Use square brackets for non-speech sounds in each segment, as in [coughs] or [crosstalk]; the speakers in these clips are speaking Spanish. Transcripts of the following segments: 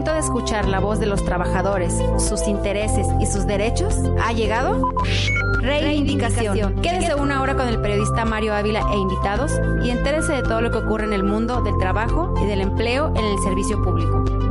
momento de escuchar la voz de los trabajadores, sus intereses y sus derechos ha llegado Reivindicación. Quédese una hora con el periodista Mario Ávila e invitados y entérese de todo lo que ocurre en el mundo del trabajo y del empleo en el servicio público.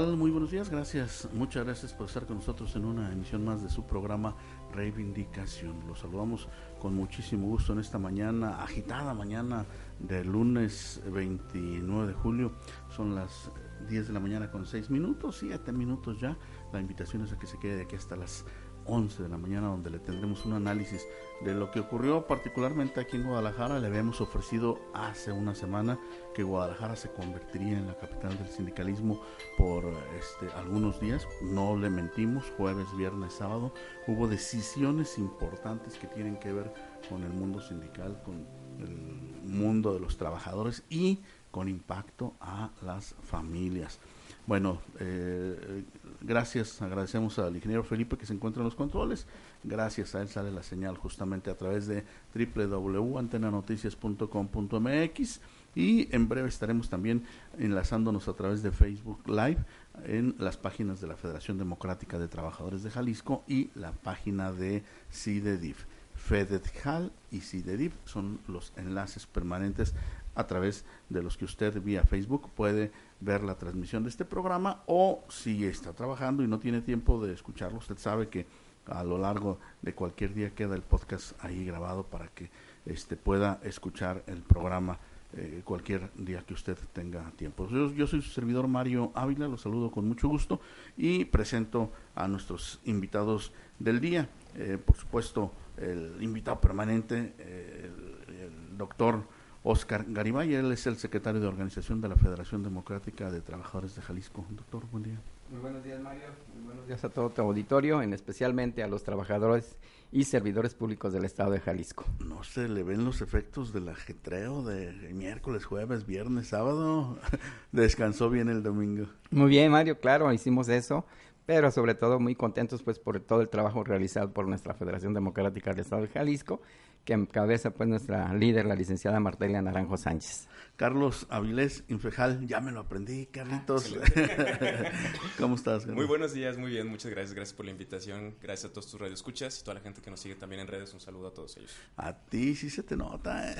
Muy buenos días, gracias, muchas gracias por estar con nosotros en una emisión más de su programa Reivindicación. Los saludamos con muchísimo gusto en esta mañana, agitada mañana del lunes 29 de julio. Son las 10 de la mañana con 6 minutos, 7 minutos ya. La invitación es a que se quede de aquí hasta las 11 de la mañana donde le tendremos un análisis de lo que ocurrió particularmente aquí en Guadalajara. Le habíamos ofrecido hace una semana que Guadalajara se convertiría en la capital del sindicalismo por este, algunos días. No le mentimos, jueves, viernes, sábado. Hubo decisiones importantes que tienen que ver con el mundo sindical, con el mundo de los trabajadores y con impacto a las familias. Bueno, eh, gracias, agradecemos al ingeniero Felipe que se encuentra en los controles. Gracias a él sale la señal justamente a través de www.antenanoticias.com.mx y en breve estaremos también enlazándonos a través de Facebook Live en las páginas de la Federación Democrática de Trabajadores de Jalisco y la página de CIDEDIF. FEDEDJAL y CIDEDIF son los enlaces permanentes a través de los que usted vía Facebook puede ver la transmisión de este programa o si está trabajando y no tiene tiempo de escucharlo, usted sabe que a lo largo de cualquier día queda el podcast ahí grabado para que este pueda escuchar el programa eh, cualquier día que usted tenga tiempo. Yo, soy su servidor Mario Ávila, lo saludo con mucho gusto y presento a nuestros invitados del día. Eh, por supuesto, el invitado permanente, eh, el doctor Oscar Garibay, él es el secretario de organización de la Federación Democrática de Trabajadores de Jalisco. Doctor, buen día. Muy buenos días, Mario. Muy buenos días a todo tu auditorio, en especialmente a los trabajadores y servidores públicos del Estado de Jalisco. ¿No se le ven los efectos del ajetreo de miércoles, jueves, viernes, sábado? [laughs] ¿Descansó bien el domingo? Muy bien, Mario, claro, hicimos eso, pero sobre todo muy contentos pues por todo el trabajo realizado por nuestra Federación Democrática del Estado de Jalisco que encabeza pues nuestra líder, la licenciada Martelia Naranjo Sánchez. Carlos Avilés Infejal, ya me lo aprendí, Carlitos. [laughs] ¿Cómo estás? Muy buenos días, muy bien, muchas gracias, gracias por la invitación, gracias a todos tus radioescuchas y toda la gente que nos sigue también en redes, un saludo a todos ellos. A ti sí se te nota, ¿eh?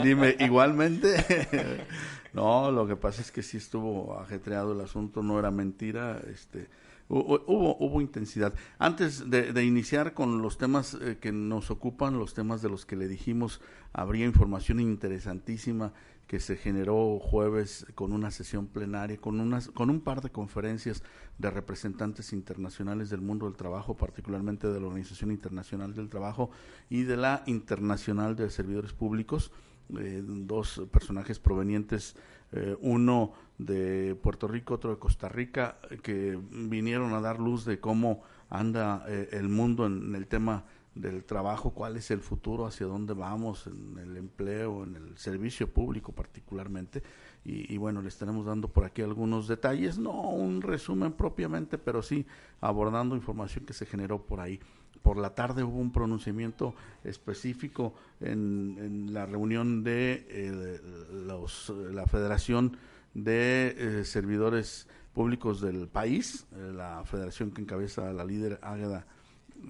[laughs] [laughs] Dime, igualmente. no, lo que pasa es que sí estuvo ajetreado el asunto, no era mentira, este Hubo, hubo intensidad. Antes de, iniciar con los temas eh, que nos ocupan, los temas de los que le dijimos, habría información interesantísima que se generó jueves con una sesión plenaria, con, unas, con un par de conferencias de representantes internacionales del mundo del trabajo, particularmente de la Organización Internacional del Trabajo y de la Internacional de Servidores Públicos, eh, dos personajes provenientes, eh, uno de Puerto Rico, otro de Costa Rica, que vinieron a dar luz de cómo anda eh, el mundo en, el tema del trabajo, cuál es el futuro, hacia dónde vamos, en el empleo, en el servicio público particularmente. Y, bueno, le estaremos dando por aquí algunos detalles, no un resumen propiamente, pero sí abordando información que se generó por ahí. Por la tarde hubo un pronunciamiento específico en, en la reunión de eh, los, la Federación de eh, servidores públicos del país, eh, la federación que encabeza la líder Águeda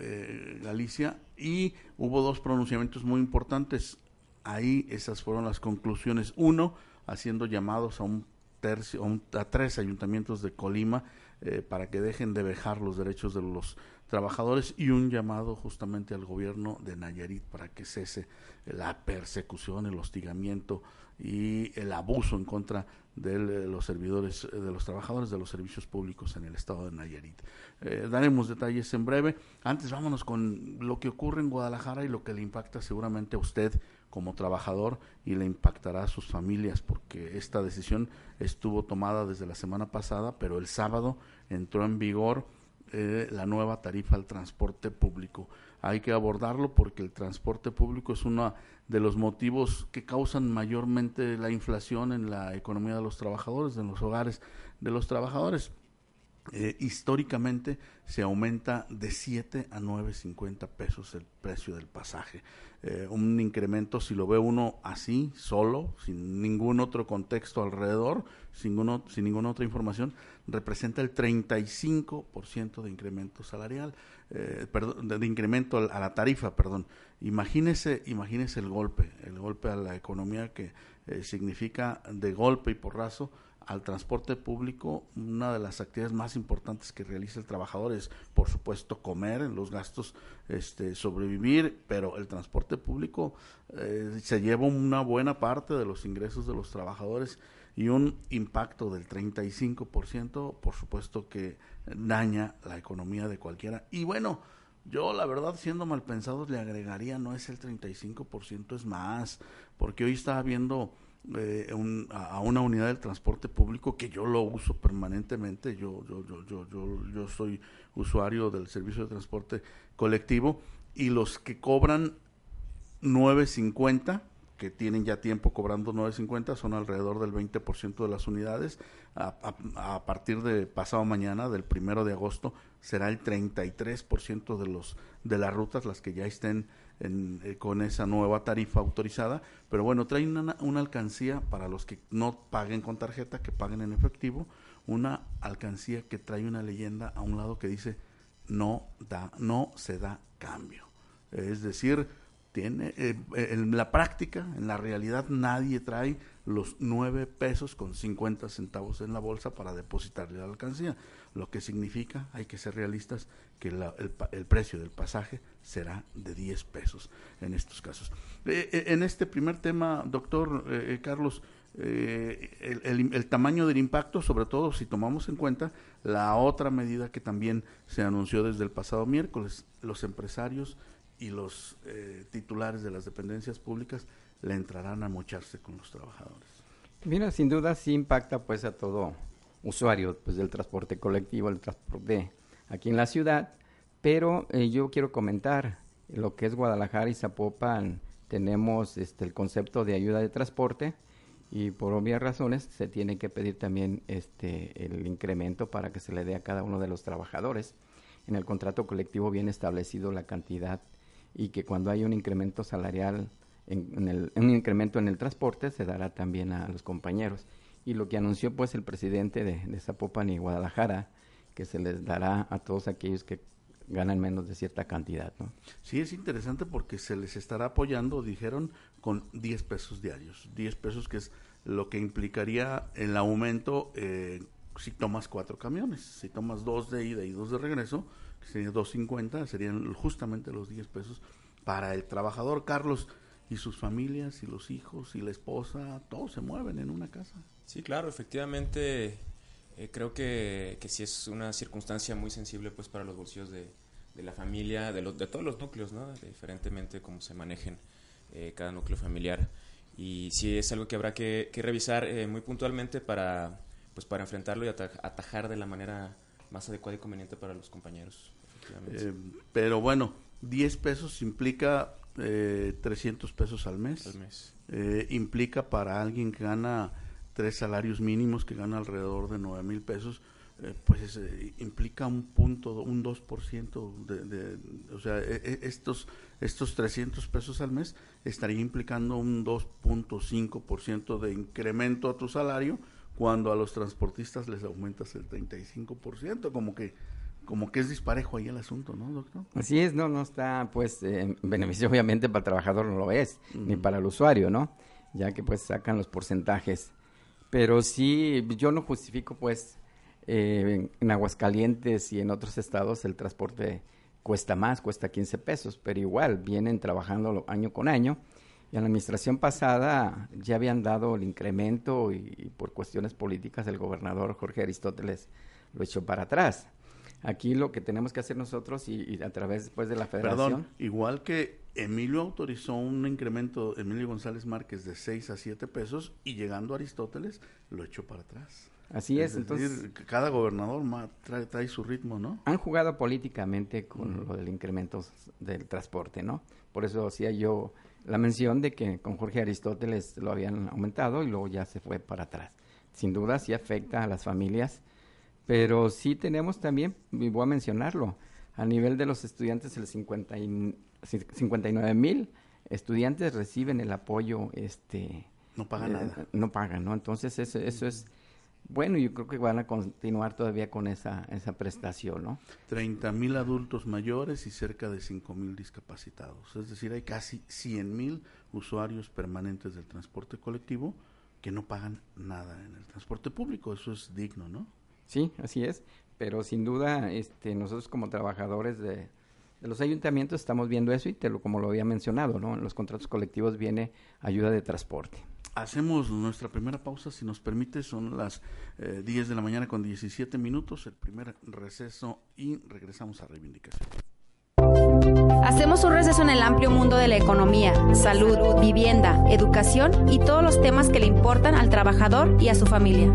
eh, Galicia, y hubo dos pronunciamientos muy importantes. Ahí esas fueron las conclusiones. Uno, haciendo llamados a un tercio, a, tres ayuntamientos de Colima para que dejen de vejar los derechos de los trabajadores y un llamado justamente al gobierno de Nayarit para que cese la persecución, el hostigamiento y el abuso en contra de los servidores, de los trabajadores de los servicios públicos en el estado de Nayarit. Eh, daremos detalles en breve. Antes vámonos con lo que ocurre en Guadalajara y lo que le impacta seguramente a usted como trabajador y le impactará a sus familias porque esta decisión estuvo tomada desde la semana pasada, pero el sábado entró en vigor eh, la nueva tarifa al transporte público. Hay que abordarlo porque el transporte público es uno de los motivos que causan mayormente la inflación en la economía de los trabajadores, en los hogares de los trabajadores. Eh, históricamente se aumenta de 7 a 9.50 pesos el precio del pasaje. Eh, un incremento, si lo ve uno así, solo, sin ningún otro contexto alrededor, sin, sin ninguna otra información, representa el 35% de incremento salarial, eh, perdón, de, incremento a la tarifa, perdón. Imagínese, imagínese el golpe, el golpe a la economía que significa de golpe y porrazo al transporte público, una de las actividades más importantes que realiza el trabajador es, por supuesto, comer, los gastos, este, sobrevivir, pero el transporte público eh, se lleva una buena parte de los ingresos de los trabajadores y un impacto del 35%, por supuesto que daña la economía de cualquiera. Y bueno, yo la verdad, siendo mal pensados, le agregaría, no es el 35%, es más, porque hoy estaba viendo eh, a una unidad del transporte público que yo lo uso permanentemente, yo, yo, yo, yo, yo, yo soy usuario del servicio de transporte colectivo y los que cobran 9.50 que tienen ya tiempo cobrando 9.50 son alrededor del 20% de las unidades. A, partir de pasado mañana, del primero de agosto, será el 33% de los de las rutas las que ya estén eh, con esa nueva tarifa autorizada, pero bueno, trae una, una, alcancía para los que no paguen con tarjeta, que paguen en efectivo, una alcancía que trae una leyenda a un lado que dice no da, no se da cambio. Es decir, tiene eh, en la práctica, en la realidad, nadie trae los nueve pesos con 50 centavos en la bolsa para depositarle la alcancía, lo que significa, hay que ser realistas, que el, precio del pasaje será de 10 pesos en estos casos. Eh, eh, en este primer tema, doctor Carlos, el, el, tamaño del impacto, sobre todo si tomamos en cuenta la otra medida que también se anunció desde el pasado miércoles, los empresarios y los eh, titulares de las dependencias públicas le entrarán a mocharse con los trabajadores. Mira, sin duda sí impacta pues a todo usuario pues del transporte colectivo, el transporte aquí en la ciudad, pero eh, yo quiero comentar lo que es Guadalajara y Zapopan tenemos este el concepto de ayuda de transporte y por obvias razones se tiene que pedir también este el incremento para que se le dé a cada uno de los trabajadores. En el contrato colectivo viene establecido la cantidad y que cuando hay un incremento salarial, en, el, un incremento en el transporte, se dará también a los compañeros. Y lo que anunció pues el presidente de, de Zapopan y Guadalajara, que se les dará a todos aquellos que ganan menos de cierta cantidad. ¿no? Sí, es interesante porque se les estará apoyando, dijeron, con 10 pesos diarios. 10 pesos que es lo que implicaría el aumento eh, si tomas cuatro camiones. Si tomas dos de ida y dos de regreso, sería 2.50, serían justamente los 10 pesos para el trabajador. Carlos, y sus familias, y los hijos, y la esposa, todos se mueven en una casa. Sí, claro, efectivamente, eh, creo que, que sí es una circunstancia muy sensible pues para los bolsillos de, de la familia, de, los, de todos los núcleos, ¿no? diferentemente cómo se manejen eh, cada núcleo familiar. Y sí es algo que habrá que, que revisar eh, muy puntualmente para, pues para enfrentarlo y atajar de la manera más adecuada y conveniente para los compañeros. Eh, pero bueno, 10 pesos implica eh, 300 pesos al mes. Al mes. Eh, implica para alguien que gana tres salarios mínimos, que gana alrededor de 9 mil pesos, eh, pues implica un punto, un 2% de, de, o sea, e, e, estos, estos 300 pesos al mes estaría implicando un 2.5% de incremento a tu salario cuando a los transportistas les aumentas el 35%, como que como que es disparejo ahí el asunto, ¿no, doctor? Así es, no, no está, pues, en beneficio obviamente para el trabajador no lo es, ni para el usuario, ¿no? Ya que pues sacan los porcentajes. Pero sí, yo no justifico, pues, eh, en Aguascalientes y en otros estados el transporte cuesta más, cuesta 15 pesos, pero igual vienen trabajando año con año. Y en la administración pasada ya habían dado el incremento y, por cuestiones políticas el gobernador Jorge Aristóteles lo echó para atrás. Aquí lo que tenemos que hacer nosotros y, a través después de la federación. Perdón, igual que Emilio autorizó un incremento, Emilio González Márquez, de 6 a 7 pesos y llegando a Aristóteles lo echó para atrás. Así es, entonces... cada gobernador trae, su ritmo, ¿no? Han jugado políticamente con lo del incremento del transporte, ¿no? Por eso hacía yo la mención de que con Jorge Aristóteles lo habían aumentado y luego ya se fue para atrás. Sin duda sí afecta a las familias, pero sí tenemos también, y voy a mencionarlo, a nivel de los estudiantes, el 50 y, 59 mil estudiantes reciben el apoyo, este... No pagan eh, nada. No pagan, ¿no? Entonces eso, eso es bueno, yo creo que van a continuar todavía con esa, esa prestación, ¿no? 30 mil adultos mayores y cerca de 5 mil discapacitados. Es decir, hay casi 100 mil usuarios permanentes del transporte colectivo que no pagan nada en el transporte público. Eso es digno, ¿no? Sí, así es. Pero sin duda, este, nosotros como trabajadores de, de los ayuntamientos estamos viendo eso y te lo, como lo había mencionado, ¿no? En los contratos colectivos viene ayuda de transporte. Hacemos nuestra primera pausa, si nos permite, son las 10 eh, de la mañana con 17 minutos, el primer receso y regresamos a reivindicación. Hacemos un receso en el amplio mundo de la economía, salud, vivienda, educación y todos los temas que le importan al trabajador y a su familia.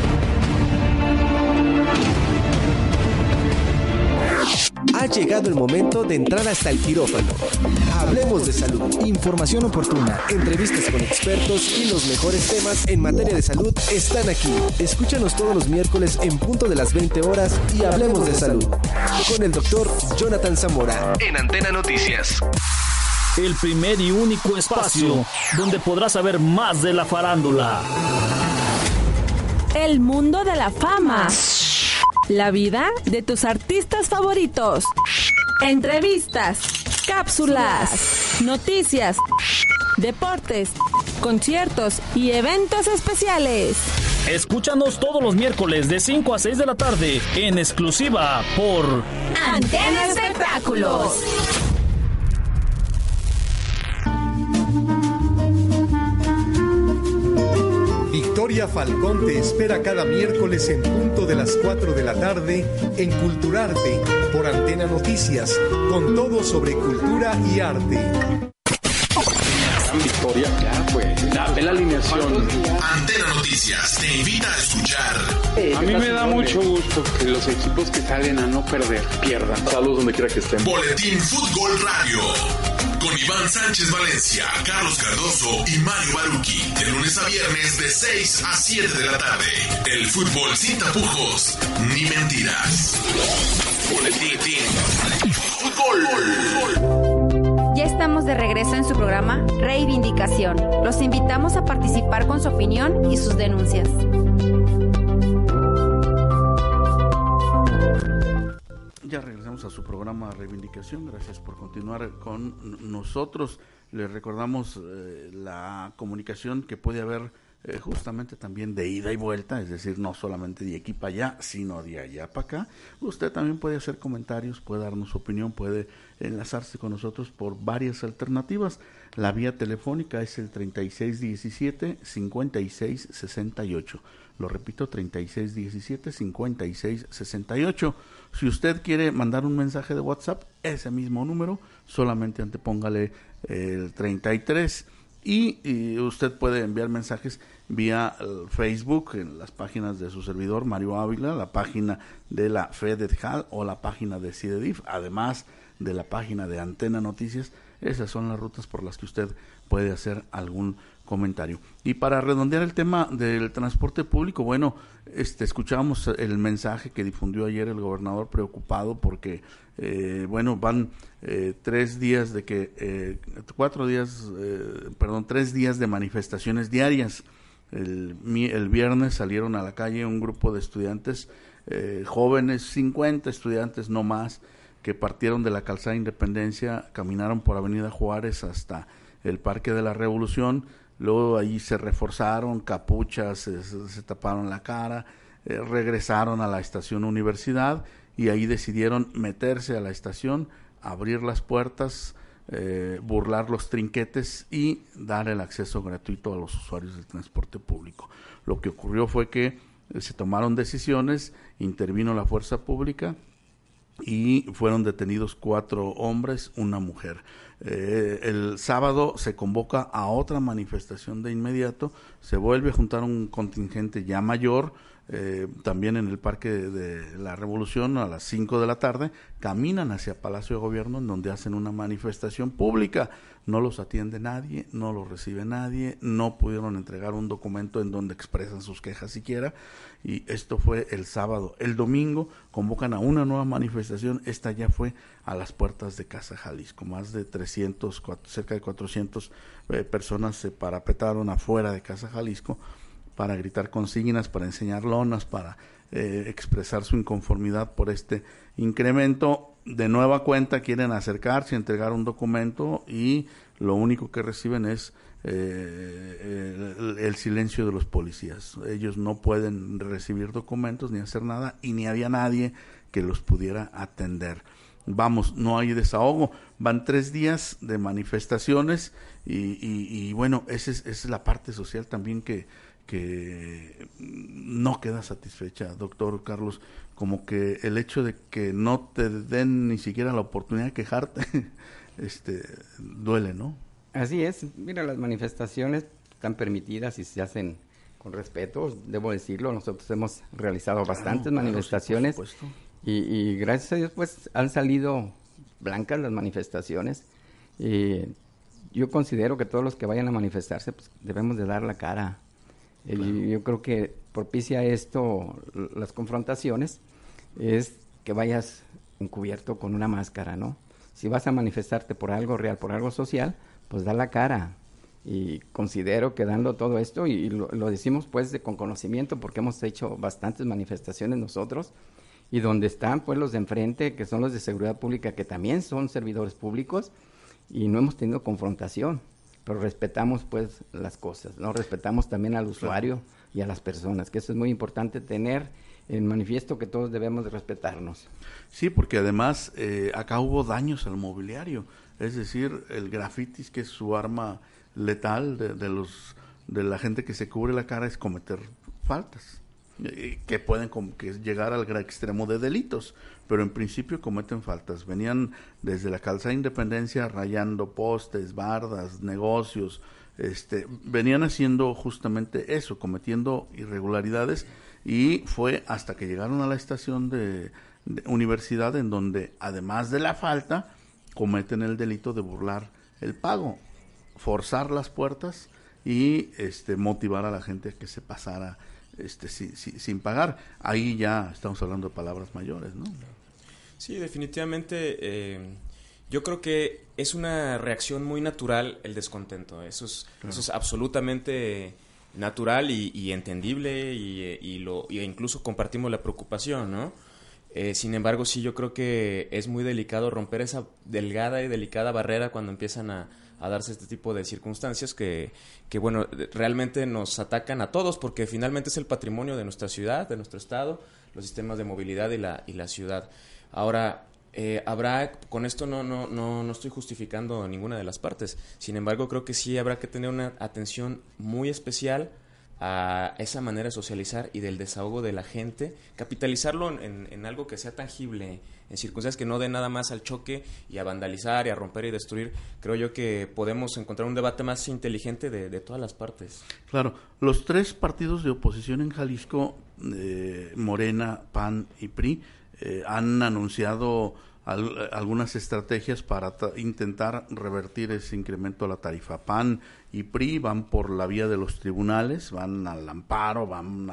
Llegado el momento de entrar hasta el quirófano. Hablemos de salud. Información oportuna, entrevistas con expertos y los mejores temas en materia de salud están aquí. Escúchanos todos los miércoles en punto de las 20 horas y hablemos de salud. Con el doctor Jonathan Zamora en Antena Noticias. El primer y único espacio donde podrás saber más de la farándula. El mundo de la fama la vida de tus artistas favoritos. Entrevistas, cápsulas, noticias, deportes, conciertos y eventos especiales. Escúchanos todos los miércoles de 5 a 6 de la tarde en exclusiva por Antena Espectáculos. Victoria Falcón te espera cada miércoles en punto de las 4 de la tarde en Culturarte por Antena Noticias, con todo sobre cultura y arte. Victoria, ya pues, dame la alineación. Antena Noticias te invita a escuchar. a mí me da mucho gusto que los equipos que salen a no perder pierdan. Saludos donde quiera que estén. Boletín Fútbol Radio con Iván Sánchez Valencia, Carlos Cardoso y Mario Baruki. De lunes a viernes de 6 a 7 de la tarde. El fútbol sin tapujos ni mentiras. Fútbol. Ya estamos de regreso en su programa Reivindicación. Los invitamos a participar con su opinión y sus denuncias. A su programa Reivindicación. Gracias por continuar con nosotros. Les recordamos eh, la comunicación que puede haber eh, justamente también de ida y vuelta, es decir, no solamente de aquí para allá, sino de allá para acá. Usted también puede hacer comentarios, puede darnos su opinión, puede enlazarse con nosotros por varias alternativas. La vía telefónica es el 3617-5668. Lo repito, 3617-5668. Si usted quiere mandar un mensaje de WhatsApp, ese mismo número, solamente antepóngale el 33 y, usted puede enviar mensajes vía Facebook en las páginas de su servidor Mario Ávila, la página de la FEDETJAL o la página de CIDEDIF, además de la página de Antena Noticias. Esas son las rutas por las que usted puede hacer algún comentario. Y para redondear el tema del transporte público, bueno, este, escuchamos el mensaje que difundió ayer el gobernador preocupado porque, eh, bueno, van eh, tres días de que, eh, cuatro días, perdón, tres días de manifestaciones diarias. El, el, viernes salieron a la calle un grupo de estudiantes jóvenes, 50 estudiantes no más, que partieron de la calzada Independencia, caminaron por Avenida Juárez hasta el Parque de la Revolución, luego ahí se reforzaron, capuchas, se, taparon la cara, eh, regresaron a la estación universidad y ahí decidieron meterse a la estación, abrir las puertas, eh, burlar los trinquetes y dar el acceso gratuito a los usuarios del transporte público. Lo que ocurrió fue que se tomaron decisiones, intervino la fuerza pública y fueron detenidos cuatro hombres, una mujer. Eh, el sábado se convoca a otra manifestación de inmediato, se vuelve a juntar un contingente ya mayor, eh, también en el Parque de, la Revolución a las 5 de la tarde, caminan hacia Palacio de Gobierno en donde hacen una manifestación pública. No los atiende nadie, no los recibe nadie, no pudieron entregar un documento en donde expresan sus quejas siquiera. Y esto fue el sábado. El domingo convocan a una nueva manifestación. Esta ya fue a las puertas de Casa Jalisco. Más de 300, cerca de 400 eh, personas se parapetaron afuera de Casa Jalisco para gritar consignas, para enseñar lonas, para eh, expresar su inconformidad por este incremento. De nueva cuenta quieren acercarse, entregar un documento y lo único que reciben es eh, el, silencio de los policías. Ellos no pueden recibir documentos ni hacer nada y ni había nadie que los pudiera atender. Vamos, no hay desahogo. Van tres días de manifestaciones y, bueno, esa es la parte social también que, que no queda satisfecha, doctor Carlos, como que el hecho de que no te den ni siquiera la oportunidad de quejarte, [laughs] este, duele, ¿no? Así es, mira, las manifestaciones están permitidas y se hacen con respeto, debo decirlo, nosotros hemos realizado bastantes manifestaciones y, y, gracias a Dios pues han salido blancas las manifestaciones. Y yo considero que todos los que vayan a manifestarse pues debemos de dar la cara yo creo que propicia esto, las confrontaciones, es que vayas encubierto con una máscara, ¿no? Si vas a manifestarte por algo real, por algo social, pues da la cara. Y considero que dando todo esto, y, lo, decimos pues de, con conocimiento, porque hemos hecho bastantes manifestaciones nosotros, y donde están pues los de enfrente, que son los de seguridad pública, que también son servidores públicos, y no hemos tenido confrontación pero respetamos pues las cosas, ¿no? Respetamos también al usuario y a las personas, que eso es muy importante tener en manifiesto que todos debemos de respetarnos. Sí, porque además eh, acá hubo daños al mobiliario, es decir, el grafitis que es su arma letal de, de los de la gente que se cubre la cara es cometer faltas que pueden que llegar al extremo de delitos, pero en principio cometen faltas. Venían desde la calzada Independencia rayando postes, bardas, negocios, este, venían haciendo justamente eso, cometiendo irregularidades y fue hasta que llegaron a la estación de, universidad en donde además de la falta cometen el delito de burlar el pago, forzar las puertas y este motivar a la gente a que se pasara este, sin pagar. Ahí ya estamos hablando de palabras mayores, ¿no? Sí, definitivamente. Eh, yo creo que es una reacción muy natural el descontento. Eso es, eso es absolutamente natural y, entendible y, lo, y incluso compartimos la preocupación, ¿no? Eh, sin embargo, sí, yo creo que es muy delicado romper esa delgada y delicada barrera cuando empiezan a, a darse este tipo de circunstancias que, que, bueno, realmente nos atacan a todos porque finalmente es el patrimonio de nuestra ciudad, de nuestro estado, los sistemas de movilidad y la, y la ciudad. Ahora, eh, habrá, con esto no, no, no, no estoy justificando ninguna de las partes, sin embargo creo que sí habrá que tener una atención muy especial a esa manera de socializar y del desahogo de la gente, capitalizarlo en, en, algo que sea tangible, en circunstancias que no den nada más al choque y a vandalizar y a romper y destruir, creo yo que podemos encontrar un debate más inteligente de, de todas las partes. Claro, los tres partidos de oposición en Jalisco, eh, Morena, PAN y PRI, eh, han anunciado algunas estrategias para intentar revertir ese incremento a la tarifa. PAN y PRI van por la vía de los tribunales, van al amparo, van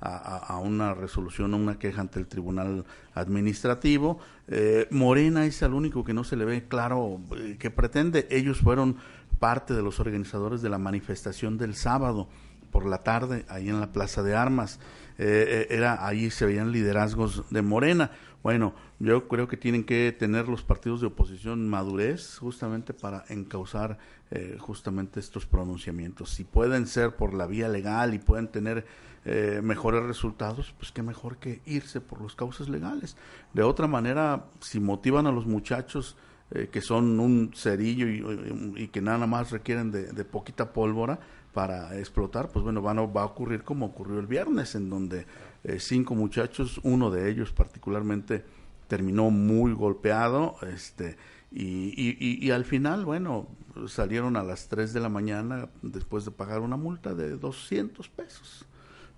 a, una resolución, a una queja ante el tribunal administrativo. Eh, Morena es el único que no se le ve claro eh, que pretende. Ellos fueron parte de los organizadores de la manifestación del sábado por la tarde ahí en la Plaza de Armas. Eh, era ahí se veían liderazgos de Morena. Bueno, yo creo que tienen que tener los partidos de oposición madurez justamente para encauzar eh, justamente estos pronunciamientos. Si pueden ser por la vía legal y pueden tener eh, mejores resultados, pues qué mejor que irse por los causas legales. De otra manera, si motivan a los muchachos eh, que son un cerillo y, que nada más requieren de, poquita pólvora para explotar, pues bueno, van va a ocurrir como ocurrió el viernes, en donde eh, cinco muchachos, uno de ellos particularmente terminó muy golpeado, este, y, y, al final, bueno, salieron a las 3 de la mañana después de pagar una multa de 200 pesos.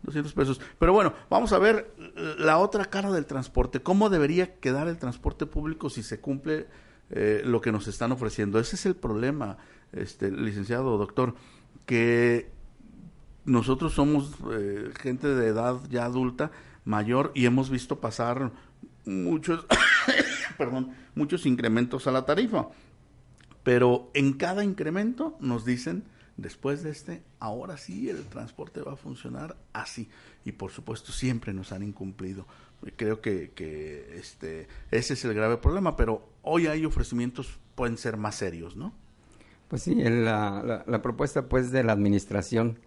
200 pesos. Pero bueno, vamos a ver la otra cara del transporte. ¿Cómo debería quedar el transporte público si se cumple eh, lo que nos están ofreciendo? Ese es el problema, este licenciado doctor, que nosotros somos eh, gente de edad ya adulta, mayor, y hemos visto pasar muchos, [coughs] perdón, muchos incrementos a la tarifa. Pero en cada incremento nos dicen, después de este, ahora sí el transporte va a funcionar así. Y por supuesto siempre nos han incumplido. Creo que, este, ese es el grave problema, pero hoy hay ofrecimientos, pueden ser más serios, ¿no? Pues sí, la, la, propuesta pues de la administración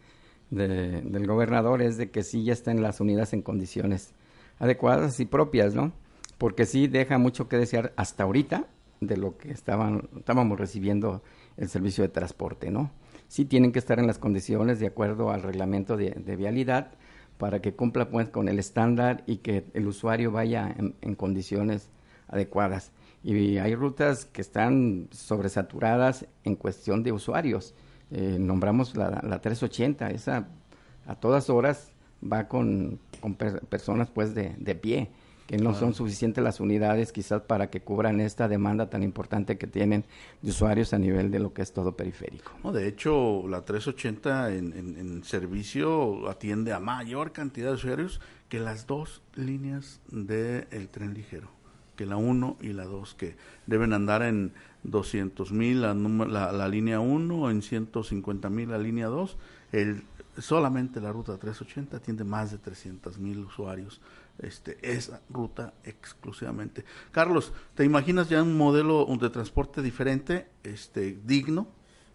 del gobernador es de que sí ya estén las unidades en condiciones adecuadas y propias, ¿no? porque sí deja mucho que desear hasta ahorita de lo que estaban, estábamos recibiendo el servicio de transporte, ¿no? Sí tienen que estar en las condiciones de acuerdo al reglamento de, vialidad para que cumpla pues con el estándar y que el usuario vaya en, condiciones adecuadas. Y hay rutas que están sobresaturadas en cuestión de usuarios. Eh, nombramos la, la, 380, esa a todas horas va con, con personas pues de, de pie que no son suficientes las unidades quizás para que cubran esta demanda tan importante que tienen de usuarios a nivel de lo que es todo periférico. No, de hecho, la 380 en, en, servicio atiende a mayor cantidad de usuarios que las dos líneas del tren ligero, que la 1 y la 2, que deben andar en 200 mil la, la, la, línea 1, en 150 mil la línea 2. El, solamente la ruta 380 atiende más de 300 mil usuarios este, esa ruta exclusivamente. Carlos, ¿te imaginas ya un modelo de transporte diferente, este, digno?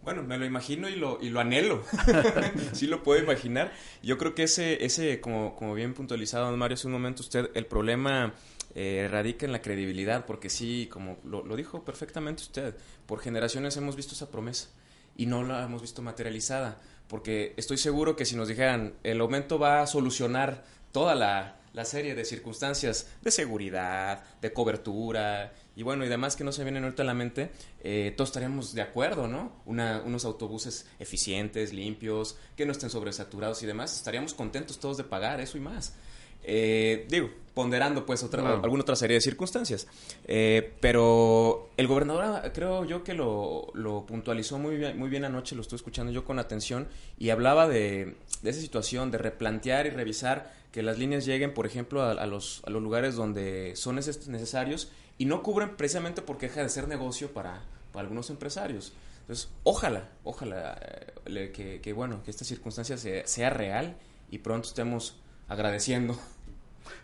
Bueno, me lo imagino y lo, y lo anhelo. [laughs] sí lo puedo imaginar. Yo creo que ese, ese como, como bien puntualizado, Mario, hace un momento usted, el problema eh, radica en la credibilidad, porque sí, como lo dijo perfectamente usted, por generaciones hemos visto esa promesa y no la hemos visto materializada, porque estoy seguro que si nos dijeran el aumento va a solucionar toda la, la serie de circunstancias de seguridad, de cobertura y bueno, y demás que no se vienen ahorita a la mente, eh, todos estaríamos de acuerdo, ¿no? Una, unos autobuses eficientes, limpios, que no estén sobresaturados y demás, estaríamos contentos todos de pagar eso y más. Eh, digo, ponderando pues otra, alguna otra serie de circunstancias. Eh, pero el gobernador ah, creo yo que lo, lo, puntualizó muy bien, muy bien anoche, lo estoy escuchando yo con atención y hablaba de, de esa situación, de replantear y revisar que las líneas lleguen, por ejemplo, a, los, a los lugares donde son necesarios y no cubren precisamente porque deja de ser negocio para, algunos empresarios. Entonces, ojalá, ojalá eh, que, que, bueno, que esta circunstancia sea, sea real y pronto estemos agradeciendo.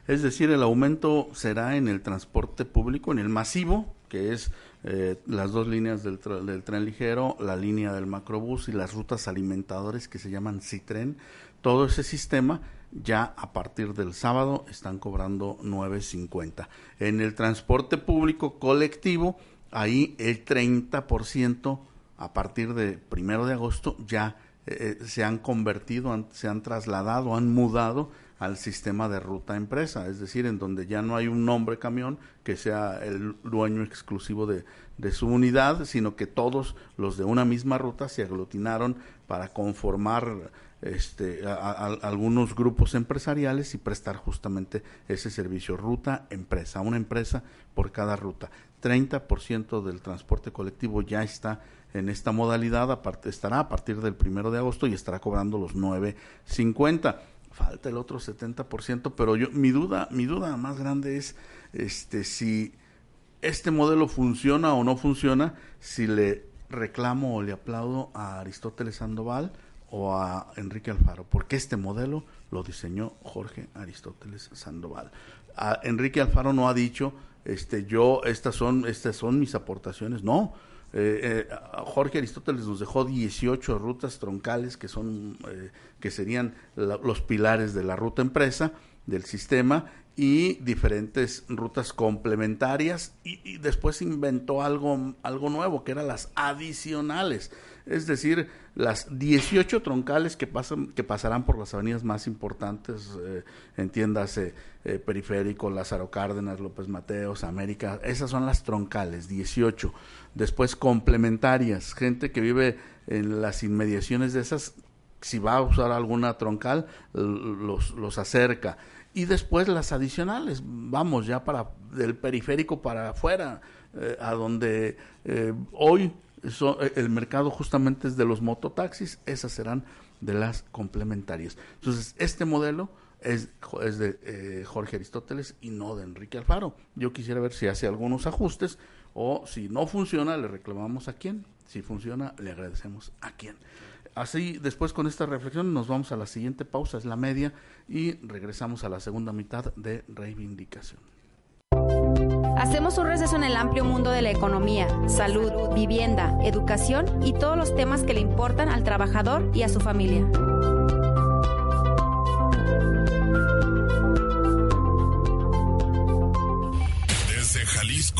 Es decir, el aumento será en el transporte público, en el masivo, que es eh, las dos líneas del, del, tren ligero, la línea del macrobús y las rutas alimentadores que se llaman Citren. Todo ese sistema ya a partir del sábado están cobrando 9.50. En el transporte público colectivo, ahí el 30% a partir de primero de agosto ya eh, se han convertido, se han trasladado, han mudado al sistema de ruta empresa, es decir, en donde ya no hay un nombre camión que sea el dueño exclusivo de, su unidad, sino que todos los de una misma ruta se aglutinaron para conformar este, a, algunos grupos empresariales y prestar justamente ese servicio ruta empresa, una empresa por cada ruta. 30% del transporte colectivo ya está en esta modalidad, aparte, estará a partir del primero de agosto y estará cobrando los 9.50. Falta el otro 70%, pero yo mi duda, mi duda más grande es este si este modelo funciona o no funciona, si le reclamo o le aplaudo a Aristóteles Sandoval o a Enrique Alfaro, porque este modelo lo diseñó Jorge Aristóteles Sandoval. A Enrique Alfaro no ha dicho, este, yo, estas son, estas son mis aportaciones, no. Eh, eh, Jorge Aristóteles nos dejó 18 rutas troncales que son eh, que serían los pilares de la ruta empresa del sistema y diferentes rutas complementarias y, después inventó algo algo nuevo que eran las adicionales. Es decir las 18 troncales que pasan que pasarán por las avenidas más importantes eh, entiéndase eh, periférico Lázaro Cárdenas López Mateos América esas son las troncales 18 después complementarias. Gente que vive en las inmediaciones de esas si va a usar alguna troncal los, los acerca. Y después las adicionales vamos ya para del periférico para afuera eh, a donde eh, hoy eh, el mercado justamente es de los mototaxis esas serán de las complementarias. Entonces este modelo es, es de Jorge Aristóteles y no de Enrique Alfaro. Yo quisiera ver si hace algunos ajustes o si no funciona le reclamamos a quién si funciona le agradecemos a quién Así, después con esta reflexión nos vamos a la siguiente pausa, es la media, y regresamos a la segunda mitad de reivindicación. Hacemos un receso en el amplio mundo de la economía, salud, vivienda, educación y todos los temas que le importan al trabajador y a su familia.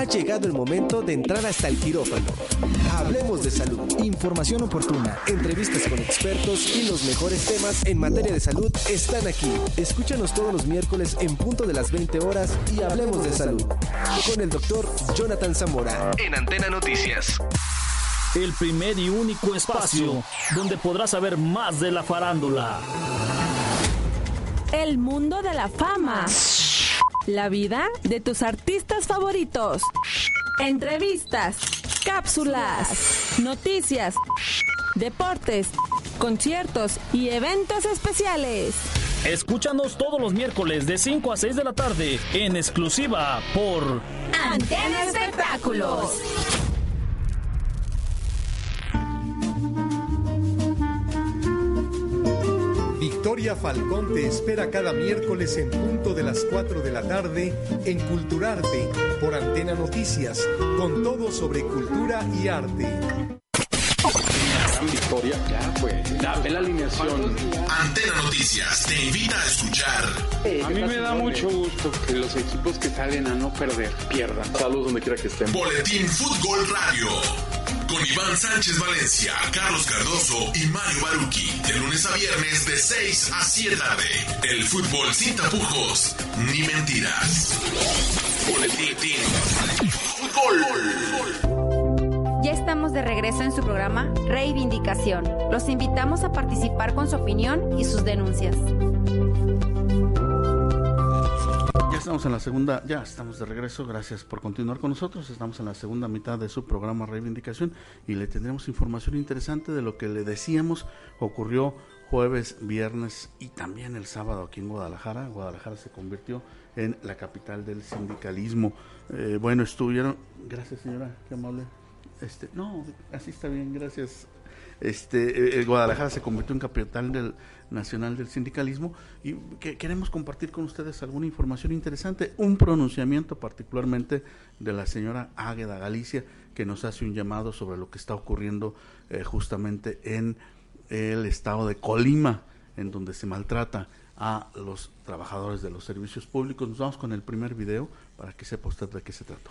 Ha llegado el momento de entrar hasta el quirófano. Hablemos de salud, información oportuna, entrevistas con expertos y los mejores temas en materia de salud están aquí. Escúchanos todos los miércoles en punto de las 20 horas y hablemos de salud con el doctor Jonathan Zamora en Antena Noticias. El primer y único espacio donde podrás saber más de la farándula. El mundo de la fama. La vida de tus artistas favoritos. Entrevistas, cápsulas, noticias, deportes, conciertos y eventos especiales. Escúchanos todos los miércoles de 5 a 6 de la tarde en exclusiva por Antena Espectáculos. Victoria Falcón te espera cada miércoles en punto de las 4 de la tarde en Culturarte por Antena Noticias, con todo sobre cultura y arte. Victoria, ya pues, dame la alineación. Antena Noticias te invita a escuchar. A mí me da mucho gusto que los equipos que salen a no perder pierdan. Saludos donde quiera que estén. Boletín Fútbol Radio con Iván Sánchez Valencia, Carlos Cardoso y Mario Baruki. De lunes a viernes de 6 a 7 tarde. El fútbol sin tapujos ni mentiras. Fútbol. Ya estamos de regreso en su programa Reivindicación. Los invitamos a participar con su opinión y sus denuncias. Estamos en la segunda, ya estamos de regreso, gracias por continuar con nosotros, estamos en la segunda mitad de su programa Reivindicación y le tendremos información interesante de lo que le decíamos ocurrió jueves, viernes y también el sábado aquí en Guadalajara. Guadalajara se convirtió en la capital del sindicalismo. Eh, bueno, estuvieron, gracias señora, qué amable. Este, no, así está bien, gracias. Este, eh, Guadalajara se convirtió en capital del Nacional del Sindicalismo y que queremos compartir con ustedes alguna información interesante, un pronunciamiento particularmente de la señora Águeda Galicia que nos hace un llamado sobre lo que está ocurriendo eh, justamente en el estado de Colima, en donde se maltrata a los trabajadores de los servicios públicos. Nos vamos con el primer video para que sepa usted de qué se trató.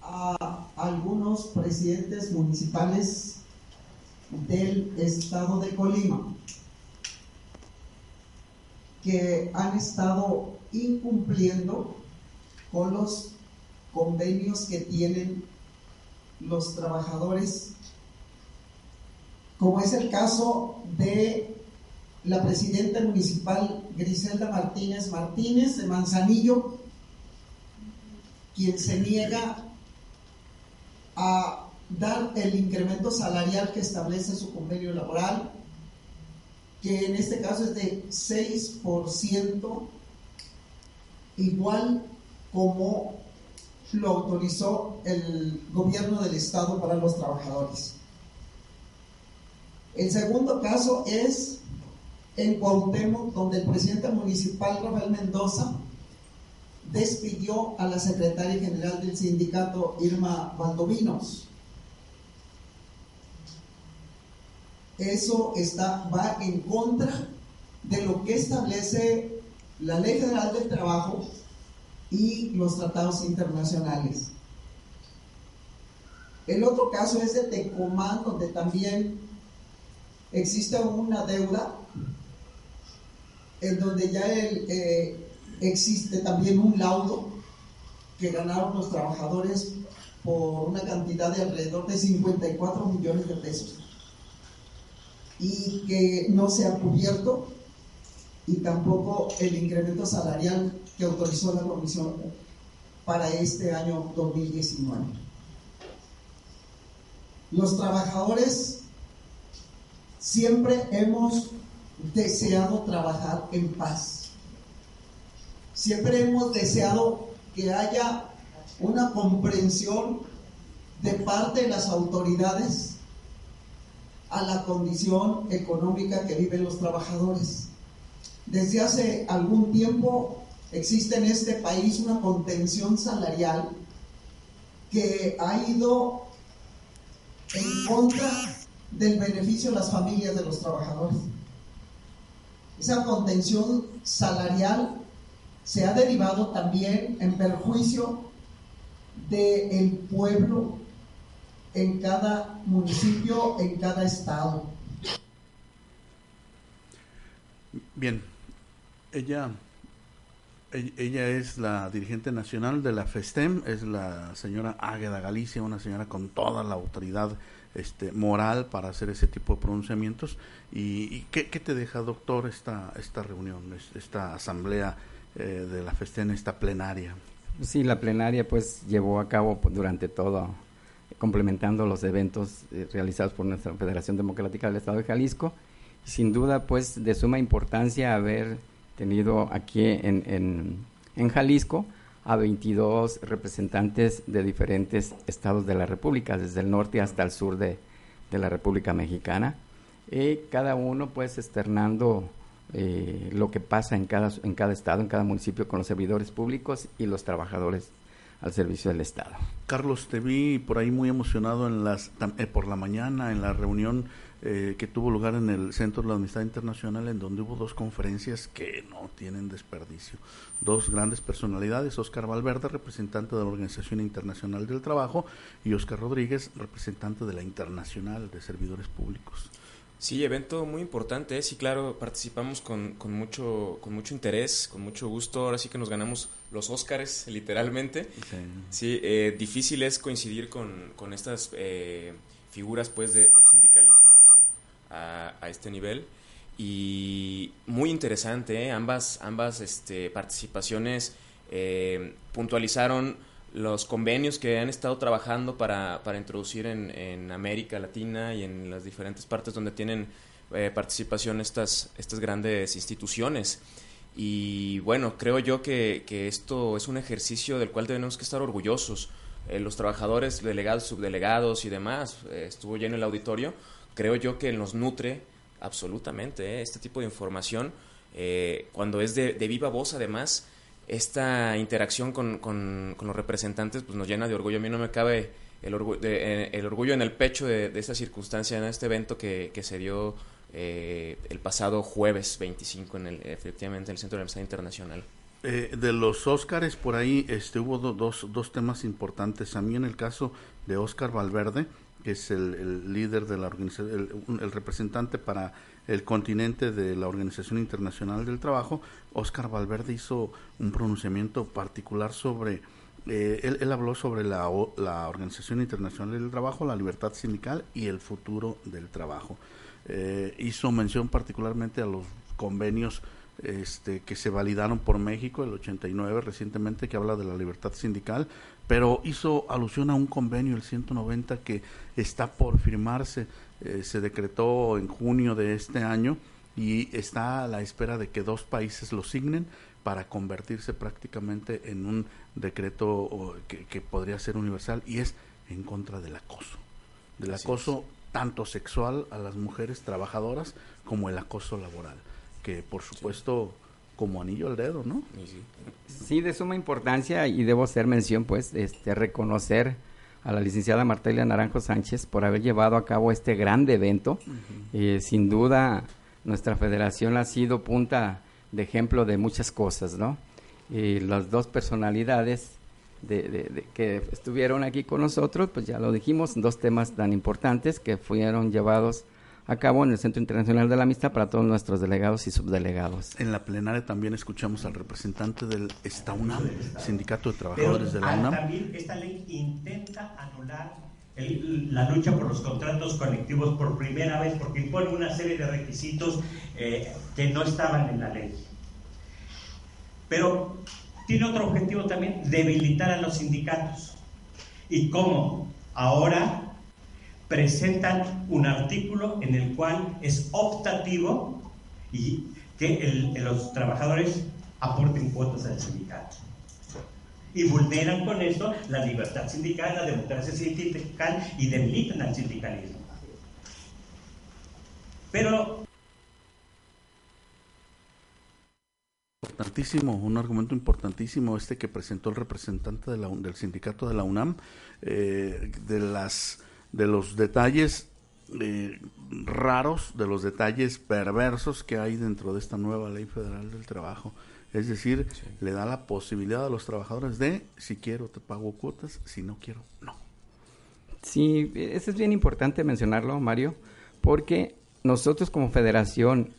A algunos presidentes municipales del estado de Colima que han estado incumpliendo con los convenios que tienen los trabajadores, como es el caso de la presidenta municipal Griselda Martínez Martínez de Manzanillo, quien se niega a dar el incremento salarial que establece su convenio laboral, que en este caso es de 6%, igual como lo autorizó el gobierno del estado para los trabajadores. El segundo caso es en Cuauhtémoc, donde el presidente municipal Rafael Mendoza despidió a la secretaria general del sindicato Irma Valdovinos. Eso está, va en contra de lo que establece la Ley Federal del Trabajo y los tratados internacionales. El otro caso es de Tecomán, donde también existe una deuda, en donde ya eh, existe también un laudo que ganaron los trabajadores por una cantidad de alrededor de 54 millones de pesos y que no se ha cubierto y tampoco el incremento salarial que autorizó la Comisión para este año 2019. Los trabajadores siempre hemos deseado trabajar en paz. Siempre hemos deseado que haya una comprensión de parte de las autoridades a la condición económica que viven los trabajadores. Desde hace algún tiempo existe en este país una contención salarial que ha ido en contra del beneficio de las familias de los trabajadores. Esa contención salarial se ha derivado también en perjuicio del pueblo en cada municipio, en cada estado. Bien, ella, ella es la dirigente nacional de la FESTEM, es la señora Águeda Galicia, una señora con toda la autoridad este, moral para hacer ese tipo de pronunciamientos. ¿Y, qué, te deja, doctor, esta, esta reunión, esta asamblea eh, de la FESTEM, esta plenaria? Sí, la plenaria pues llevó a cabo durante todo complementando los eventos eh, realizados por nuestra Federación Democrática del Estado de Jalisco. Sin duda, pues, de suma importancia haber tenido aquí en, en, Jalisco a 22 representantes de diferentes estados de la República, desde el norte hasta el sur de, la República Mexicana, y cada uno pues externando eh, lo que pasa en cada, en cada estado, en cada municipio con los servidores públicos y los trabajadores al servicio del Estado. Carlos, te vi por ahí muy emocionado en las, eh, por la mañana en la reunión eh, que tuvo lugar en el Centro de la Amistad Internacional, en donde hubo dos conferencias que no tienen desperdicio. Dos grandes personalidades, Oscar Valverde, representante de la Organización Internacional del Trabajo, y Oscar Rodríguez, representante de la Internacional de Servidores Públicos. Sí, evento muy importante, sí, claro, participamos con, con, mucho, con mucho interés, con mucho gusto, ahora sí que nos ganamos los Óscares, [laughs] literalmente. Sí, eh, difícil es coincidir con, con estas eh, figuras pues del sindicalismo a, este nivel y muy interesante, ¿eh? ambas, ambas este, participaciones puntualizaron los convenios que han estado trabajando para, para introducir en, en, América Latina y en las diferentes partes donde tienen eh, participación estas, estas grandes instituciones. Y bueno, creo yo que, que, esto es un ejercicio del cual tenemos que estar orgullosos. Eh, los trabajadores, delegados, subdelegados y demás, eh, estuvo lleno el auditorio. Creo yo que nos nutre absolutamente este tipo de información. cuando es de, de viva voz, además, esta interacción con, con, los representantes pues nos llena de orgullo. A mí no me cabe el, orgullo, eh, el orgullo en el pecho de, esta circunstancia, en este evento que, que se dio eh, el pasado jueves 25 en el, efectivamente en el Centro de Amistad Internacional. Eh, de los Óscares, por ahí este, hubo dos, dos temas importantes. A mí en el caso de Óscar Valverde, que es el, líder de la organización, el, representante para el continente de la Organización Internacional del Trabajo, Oscar Valverde hizo un pronunciamiento particular sobre, eh, él, habló sobre la, la, Organización Internacional del Trabajo, la libertad sindical y el futuro del trabajo. Eh, hizo mención particularmente a los convenios este, que se validaron por México, el 89 recientemente, que habla de la libertad sindical, pero hizo alusión a un convenio, el 190, que está por firmarse, eh, se decretó en junio de este año, y está a la espera de que dos países lo signen para convertirse prácticamente en un decreto que, podría ser universal y es en contra del acoso, del acoso tanto sexual a las mujeres trabajadoras como el acoso laboral, que por supuesto como anillo al dedo, ¿no? Sí, de suma importancia y debo hacer mención, pues, este, reconocer a la licenciada Martelia Naranjo Sánchez por haber llevado a cabo este grande evento. Eh, sin duda, nuestra federación ha sido punta de ejemplo de muchas cosas, ¿no? Y las dos personalidades de, que estuvieron aquí con nosotros, pues ya lo dijimos, dos temas tan importantes que fueron llevados a cabo en el Centro Internacional de la Amistad para todos nuestros delegados y subdelegados. En la plenaria también escuchamos al representante del STAUNAM, Sindicato de Trabajadores de la UNAM. También esta ley intenta anular la lucha por los contratos colectivos por primera vez porque impone una serie de requisitos eh, que no estaban en la ley. Pero tiene otro objetivo también, debilitar a los sindicatos. ¿Y cómo? Ahora presentan un artículo en el cual es optativo y que los trabajadores aporten cuotas al sindicato. Y vulneran con esto la libertad sindical, la democracia sindical y debilitan al sindicalismo. Pero importantísimo, un argumento importantísimo este que presentó el representante del sindicato de la UNAM, eh, de las de los detalles eh, raros, de los detalles perversos que hay dentro de esta nueva ley federal del trabajo. Es decir, le da la posibilidad a los trabajadores de, si quiero te pago cuotas, si no quiero, no. Sí, eso es bien importante mencionarlo, Mario, porque nosotros como federación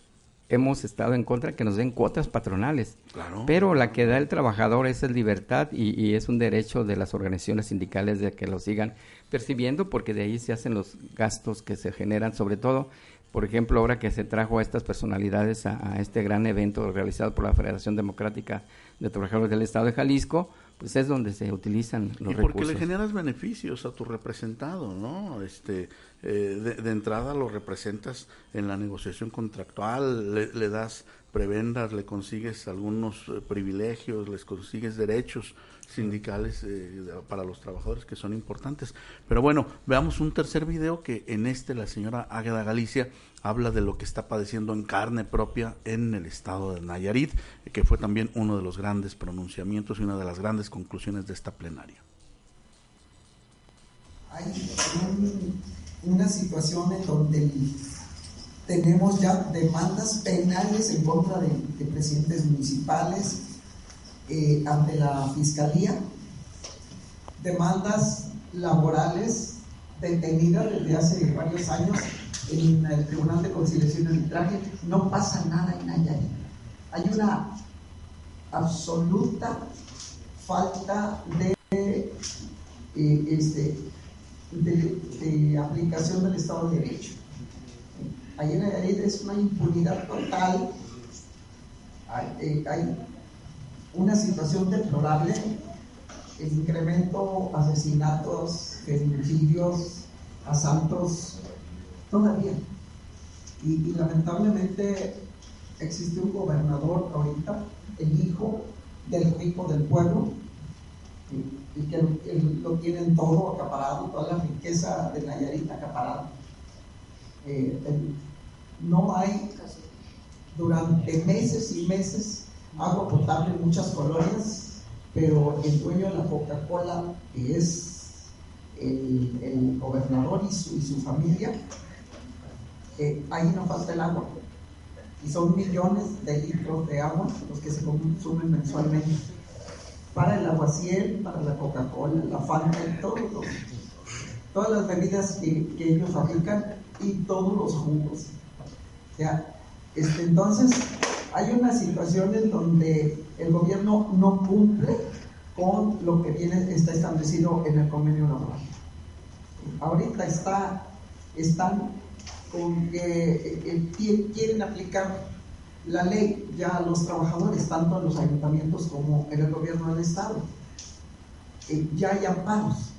hemos estado en contra de que nos den cuotas patronales. Pero la que da el trabajador es el libertad y, y, es un derecho de las organizaciones sindicales de que lo sigan percibiendo porque de ahí se hacen los gastos que se generan, sobre todo, por ejemplo, ahora que se trajo a estas personalidades a, este gran evento realizado por la Federación Democrática de Trabajadores del Estado de Jalisco, pues es donde se utilizan los y porque le generas beneficios a tu representado, ¿no? Este, eh, de, entrada lo representas en la negociación contractual, le, das prebendas, le consigues algunos eh, privilegios, les consigues derechos sindicales eh, para los trabajadores que son importantes. Pero bueno, veamos un tercer video que en este la señora Águeda Galicia habla de lo que está padeciendo en carne propia en el estado de Nayarit, que fue también uno de los grandes pronunciamientos y una de las grandes conclusiones de esta plenaria. Hay una situación en donde tenemos ya demandas penales en contra de, de presidentes municipales, eh, ante la Fiscalía, demandas laborales detenidas desde hace varios años en el Tribunal de Conciliación y Arbitraje. No pasa nada en Nayarit. Hay una absoluta falta de, eh, este, de, aplicación del Estado de Derecho. Ahí en Nayarit es una impunidad total. hay eh, una situación deplorable, el incremento, asesinatos, feminicidios, asaltos, todavía. Y, lamentablemente existe un gobernador ahorita, el hijo del rico del pueblo, y, que lo tienen todo acaparado, toda la riqueza de Nayarit acaparada. Eh, no hay durante meses y meses agua potable en muchas colonias, pero el dueño de la Coca-Cola, que es el, gobernador y su, y su familia, eh, ahí no falta el agua. Y son millones de litros de agua los que se consumen mensualmente. Para el aguaciel, para la Coca-Cola, la Fanta y todo, todas las bebidas que, que, ellos fabrican y todos los jugos. Este, entonces, hay una situación en donde el gobierno no cumple con lo que viene, está establecido en el convenio laboral. Ahorita está, están con que eh, quieren aplicar la ley ya a los trabajadores, tanto en los ayuntamientos como en el gobierno del Estado. Eh, ya hay amparos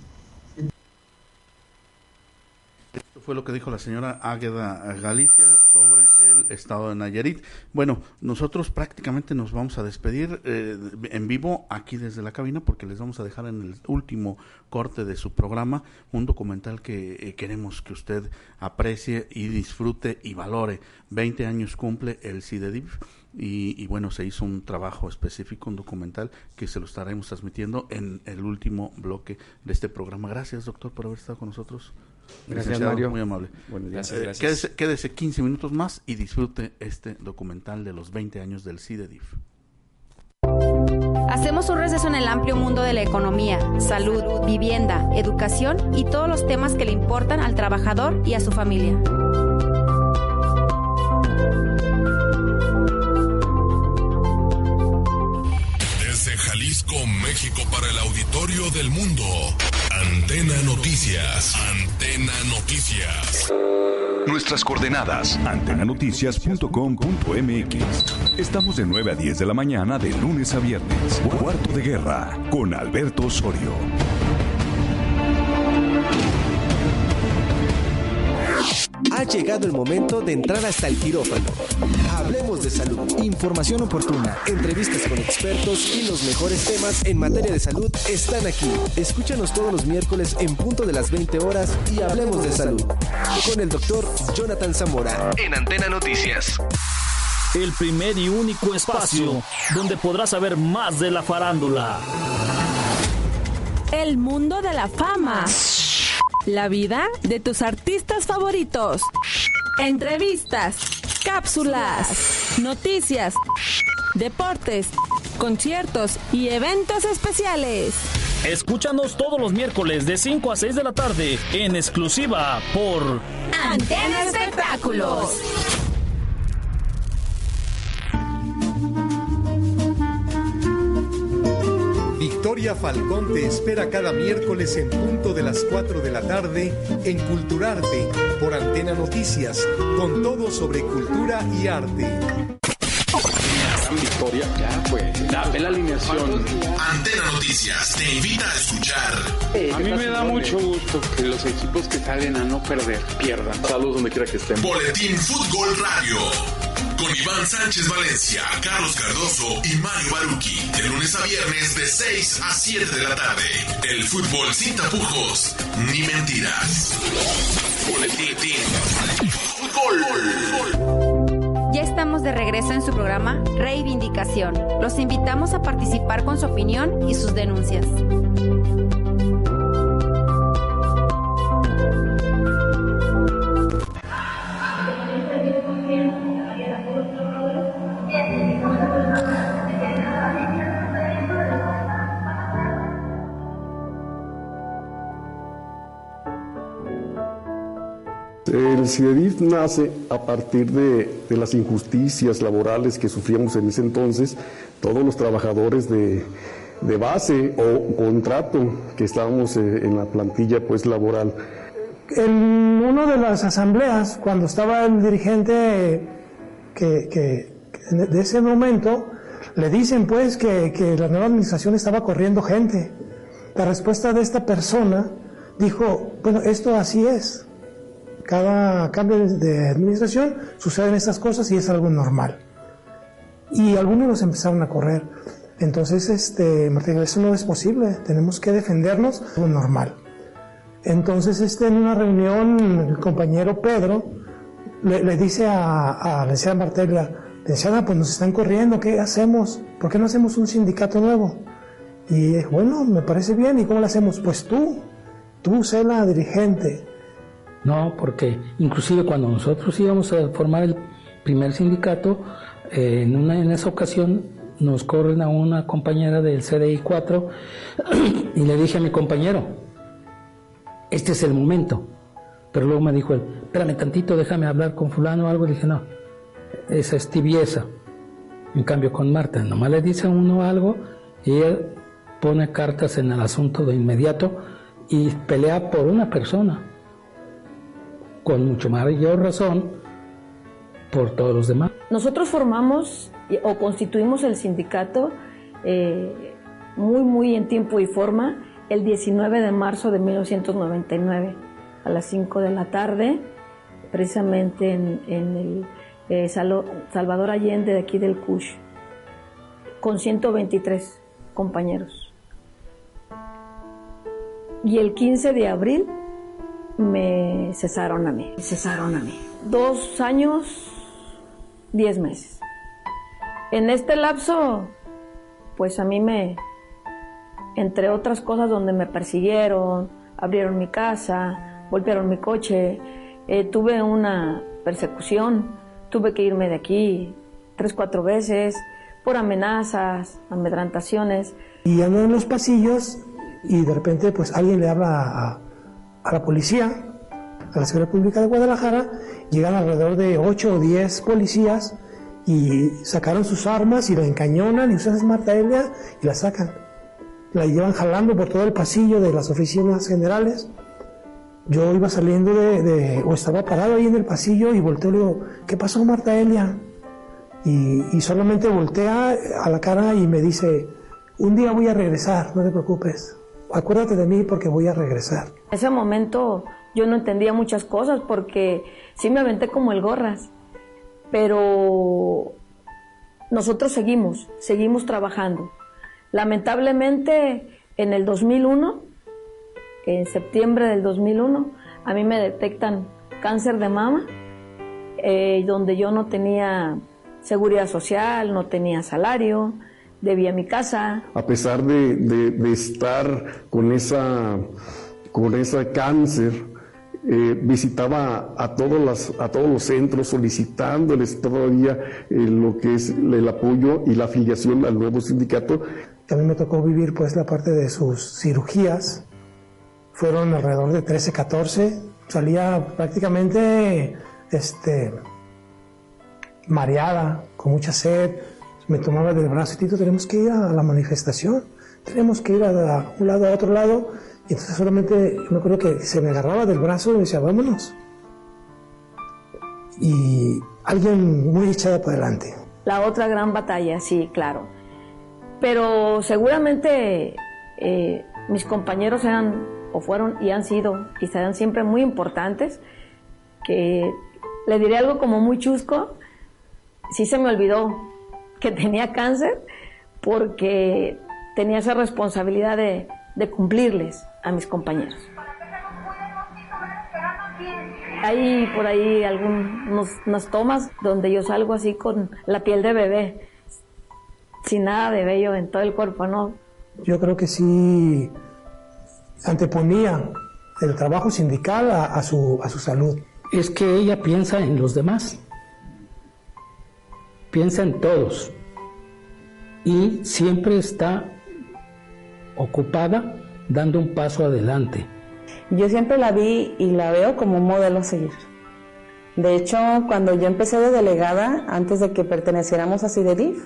fue lo que dijo la señora Águeda Galicia sobre el estado de Nayarit. Bueno, nosotros prácticamente nos vamos a despedir eh, en vivo aquí desde la cabina porque les vamos a dejar en el último corte de su programa un documental que eh, queremos que usted aprecie y disfrute y valore. 20 años cumple el CIDEDIV. Y, y, bueno, se hizo un trabajo específico, un documental que se lo estaremos transmitiendo en el último bloque de este programa. Gracias, doctor, por haber estado con nosotros. Gracias, Mario. Muy amable. Gracias, Eh, gracias. quédese, quédese 15 minutos más y disfrute este documental de los 20 años del CIDEDIF. Hacemos un receso en el amplio mundo de la economía, salud, vivienda, educación y todos los temas que le importan al trabajador y a su familia. Jalisco, México, para el auditorio del mundo. Antena Noticias. Antena Noticias. Nuestras coordenadas, antenanoticias.com.mx. Estamos de 9 a 10 de la mañana de lunes a viernes. Cuarto de guerra con Alberto Osorio. Ha llegado el momento de entrar hasta el quirófano. Hablemos de salud, información oportuna, entrevistas con expertos y los mejores temas en materia de salud están aquí. Escúchanos todos los miércoles en punto de las 20 horas y hablemos de salud. Con el doctor Jonathan Zamora en Antena Noticias. El primer y único espacio donde podrás saber más de la farándula. El mundo de la fama. La vida de tus artistas favoritos. Entrevistas, cápsulas, noticias, deportes, conciertos y eventos especiales. Escúchanos todos los miércoles de 5 a 6 de la tarde en exclusiva por Antena Espectáculos. Victoria Falcón te espera cada miércoles en punto de las 4 de la tarde en Culturarte por Antena Noticias, con todo sobre cultura y arte. Victoria, ya pues, dame la alineación. Antena Noticias te invita a escuchar. A mí me da mucho gusto que los equipos que salen a no perder pierdan. Saludos donde quiera que estén. Boletín Fútbol Radio. Con Iván Sánchez Valencia, Carlos Cardoso y Mario Baruki. De lunes a viernes de 6 a 7 de la tarde. El fútbol sin tapujos ni mentiras. Fútbol. Ya estamos de regreso en su programa Reivindicación. Los invitamos a participar con su opinión y sus denuncias. CIDEDIF nace a partir de, de las injusticias laborales que sufríamos en ese entonces, todos los trabajadores de, de base o contrato que estábamos eh, en la plantilla pues laboral. En una de las asambleas, cuando estaba el dirigente que, que- que de ese momento, le dicen pues que, que la nueva administración estaba corriendo gente. La respuesta de esta persona dijo, bueno, esto así es. Cada cambio de- administración suceden estas cosas y es algo normal. Y algunos los empezaron a correr. Entonces, este, Martín, eso no es posible. Tenemos que defendernos de lo normal. Entonces, este, en una reunión, el compañero Pedro le, dice a, a la licenciada Martelia, licenciada, pues nos están corriendo, ¿qué hacemos? ¿Por qué no hacemos un sindicato nuevo? Y bueno, me parece bien, ¿y cómo lo hacemos? Pues tú, tú sé la dirigente. No, porque inclusive cuando nosotros íbamos a formar el primer sindicato, eh, en, una, en esa ocasión nos corren a una compañera del CDI 4 [clears throat] y le dije a mi compañero, este es el momento. Pero luego me dijo él, espérame tantito, déjame hablar con fulano o algo. Le dije, no, esa es tibieza. En cambio con Marta, nomás le dice a uno algo y ella pone cartas en el asunto de inmediato y pelea por una persona con mucho mayor razón por todos los demás. Nosotros formamos o constituimos el sindicato eh, muy, muy en tiempo y forma el 19 de marzo de 1999. a las 5 de la tarde, precisamente en, el eh, Salvador Allende de aquí del CUSH, con 123 compañeros. Y el 15 de abril me cesaron a mí. Cesaron a mí. Dos años, diez meses. En este lapso, pues a mí me, entre otras cosas donde me persiguieron, abrieron mi casa, golpearon mi coche, eh, tuve una persecución, tuve que irme de aquí tres, cuatro veces por amenazas, amedrantaciones. Y ando en los pasillos y de repente pues alguien le habla a, la policía, a la Seguridad Pública de Guadalajara, llegan alrededor de 8 o 10 policías y sacaron sus armas y la encañonan y usan Marta Elia y la sacan. La llevan jalando por todo el pasillo de las oficinas generales. Yo iba saliendo de, o estaba parado ahí en el pasillo y volteo y le digo, ¿qué pasó Marta Elia? Y, y solamente voltea a la cara y me dice, un día voy a regresar, no te preocupes acuérdate de mí porque voy a regresar. En ese momento yo no entendía muchas cosas porque sí me aventé como el gorras, pero nosotros seguimos, seguimos trabajando. Lamentablemente en el 2001, en septiembre del 2001, a mí me detectan cáncer de mama, eh, donde yo no tenía seguridad social, no tenía salario, debía mi casa. A pesar de, estar con esa, con ese cáncer, eh, visitaba a todos, las, a todos los centros solicitándoles todavía eh, lo que es el apoyo y la afiliación al nuevo sindicato. También me tocó vivir pues la parte de sus cirugías. Fueron alrededor de 13, 14. Salía prácticamente este, mareada, con mucha sed, me tomaba del brazo Tito, tenemos que ir a la manifestación, tenemos que ir a, un lado a otro lado. Y entonces solamente yo me acuerdo que se me agarraba del brazo y me decía, vámonos. Y alguien muy echada para adelante. La otra gran batalla, sí, claro. Pero seguramente eh, mis compañeros eran o fueron y han sido y serán siempre muy importantes. Que le diré algo como muy chusco, sí se me olvidó que tenía cáncer porque tenía esa responsabilidad de, cumplirles a mis compañeros. Hay por ahí algunas tomas donde yo salgo así con la piel de bebé, sin nada de vello en todo el cuerpo, ¿no? Yo creo que sí anteponía el trabajo sindical a, su, a su salud. Es que ella piensa en los demás piensa en todos y siempre está ocupada dando un paso adelante. Yo siempre la vi y la veo como un modelo a seguir. De hecho, cuando yo empecé de delegada, antes de que perteneciéramos a CIDEDIF,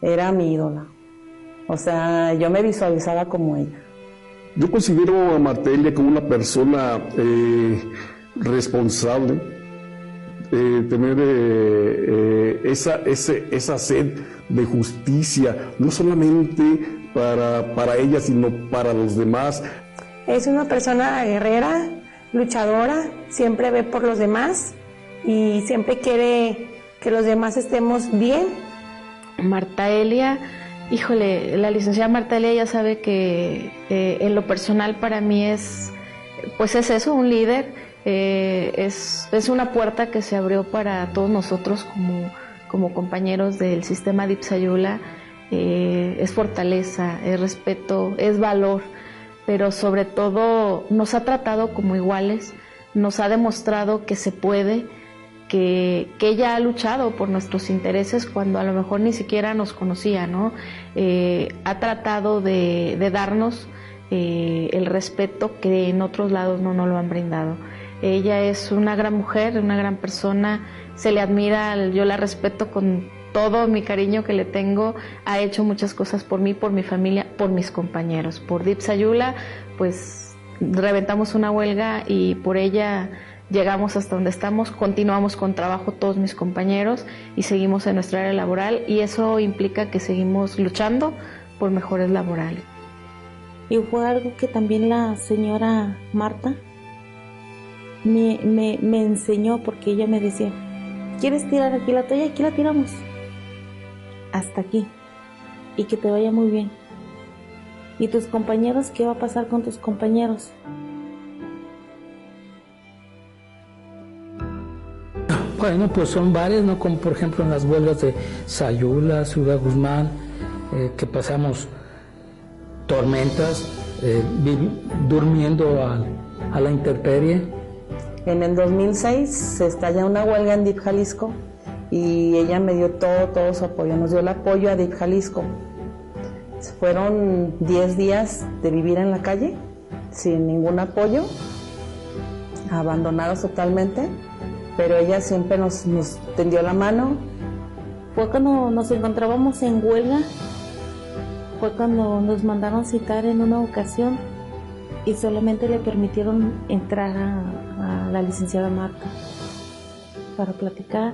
era mi ídola. O sea, yo me visualizaba como ella. Yo considero a Martelia como una persona eh, responsable, eh, tener eh, eh, esa, esa sed de justicia, no solamente para, para ella, sino para los demás. Es una persona guerrera, luchadora, siempre ve por los demás y siempre quiere que los demás estemos bien. Marta Elia, híjole, la licenciada Marta Elia ya sabe que en lo personal para mí es, pues es eso, un líder eh, es, una puerta que se abrió para todos nosotros como, compañeros del sistema Dipsayula. Eh, es fortaleza, es respeto, es valor, pero sobre todo nos ha tratado como iguales, nos ha demostrado que se puede, que, que, ella ha luchado por nuestros intereses cuando a lo mejor ni siquiera nos conocía, ¿no? Eh, ha tratado de, de darnos eh, el respeto que en otros lados no nos lo han brindado. Ella es una gran mujer, una gran persona, se le admira, yo la respeto con todo mi cariño que le tengo, ha hecho muchas cosas por mí, por mi familia, por mis compañeros. Por Dipsayula, pues reventamos una huelga y por ella llegamos hasta donde estamos, continuamos con trabajo todos mis compañeros y seguimos en nuestra área laboral. Y eso implica que seguimos luchando por mejores laborales. Y fue algo que también la señora Marta me, me, enseñó porque ella me decía, ¿quieres tirar aquí la toalla? Aquí la tiramos. Hasta aquí. Y que te vaya muy bien. ¿Y tus compañeros? ¿Qué va a pasar con tus compañeros? Bueno, pues son varias, ¿no? Como por ejemplo en las huelgas de Sayula, Ciudad Guzmán, eh, que pasamos tormentas, eh, durmiendo a, la intemperie. En el 2006 se estalla una huelga en DIP Jalisco y ella me dio todo, todo su apoyo, nos dio el apoyo a DIP Jalisco. Fueron 10 días de vivir en la calle, sin ningún apoyo, abandonados totalmente pero ella siempre nos, nos tendió la mano. Fue cuando nos encontrábamos en huelga, fue cuando nos mandaron citar en una ocasión y solamente le permitieron entrar a, la licenciada Marta para platicar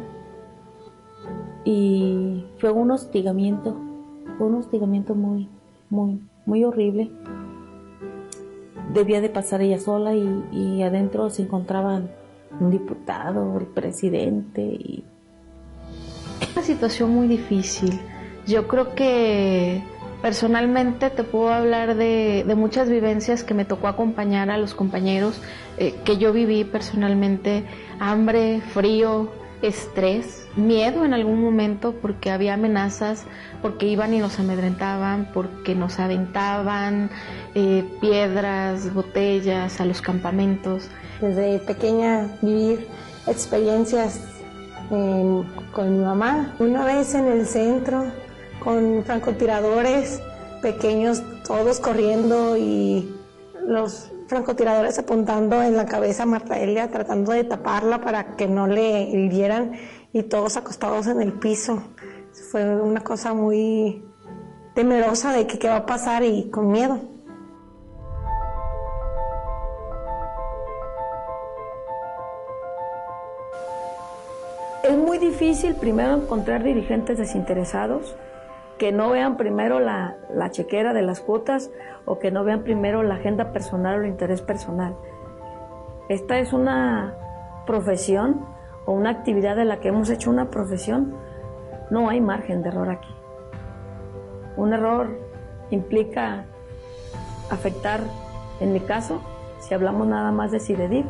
y fue un hostigamiento, fue un hostigamiento muy, muy, muy horrible. Debía de pasar ella sola y, y adentro se encontraban un diputado, el presidente y una situación muy difícil. Yo creo que personalmente te puedo hablar de, muchas vivencias que me tocó acompañar a los compañeros, eh, que yo viví personalmente, hambre, frío, estrés, miedo en algún momento porque había amenazas, porque iban y nos amedrentaban, porque nos aventaban eh, piedras, botellas a los campamentos desde pequeña vivir experiencias em, con mi mamá. Una vez en el centro con francotiradores pequeños, todos corriendo y los francotiradores apuntando en la cabeza a Marta Elia, tratando de taparla para que no le hirieran y todos acostados en el piso. Fue una cosa muy temerosa de que qué va a pasar y con miedo. Es muy difícil primero encontrar dirigentes desinteresados que no vean primero la, chequera de las cuotas o que no vean primero la agenda personal o el interés personal. Esta es una profesión o una actividad de la que hemos hecho una profesión. No hay margen de error aquí. Un error implica afectar, en mi caso, si hablamos nada más de CIDEDIF,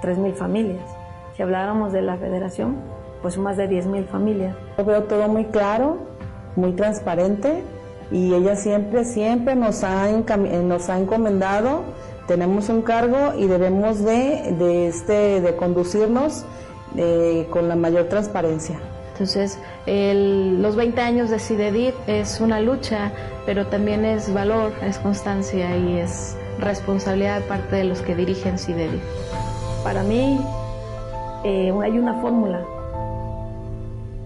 3.000 familias. Si habláramos de la federación, pues más de 10.000 familias. Yo veo todo muy claro, muy transparente y ella siempre, siempre nos ha, eh, nos ha encomendado, tenemos un cargo y debemos de, de, este, de conducirnos eh, con la mayor transparencia. Entonces, los 20 años de CIDEDIP es una lucha, pero también es valor, es constancia y es responsabilidad de parte de los que dirigen CIDEDIP. Para mí, eh, hay una fórmula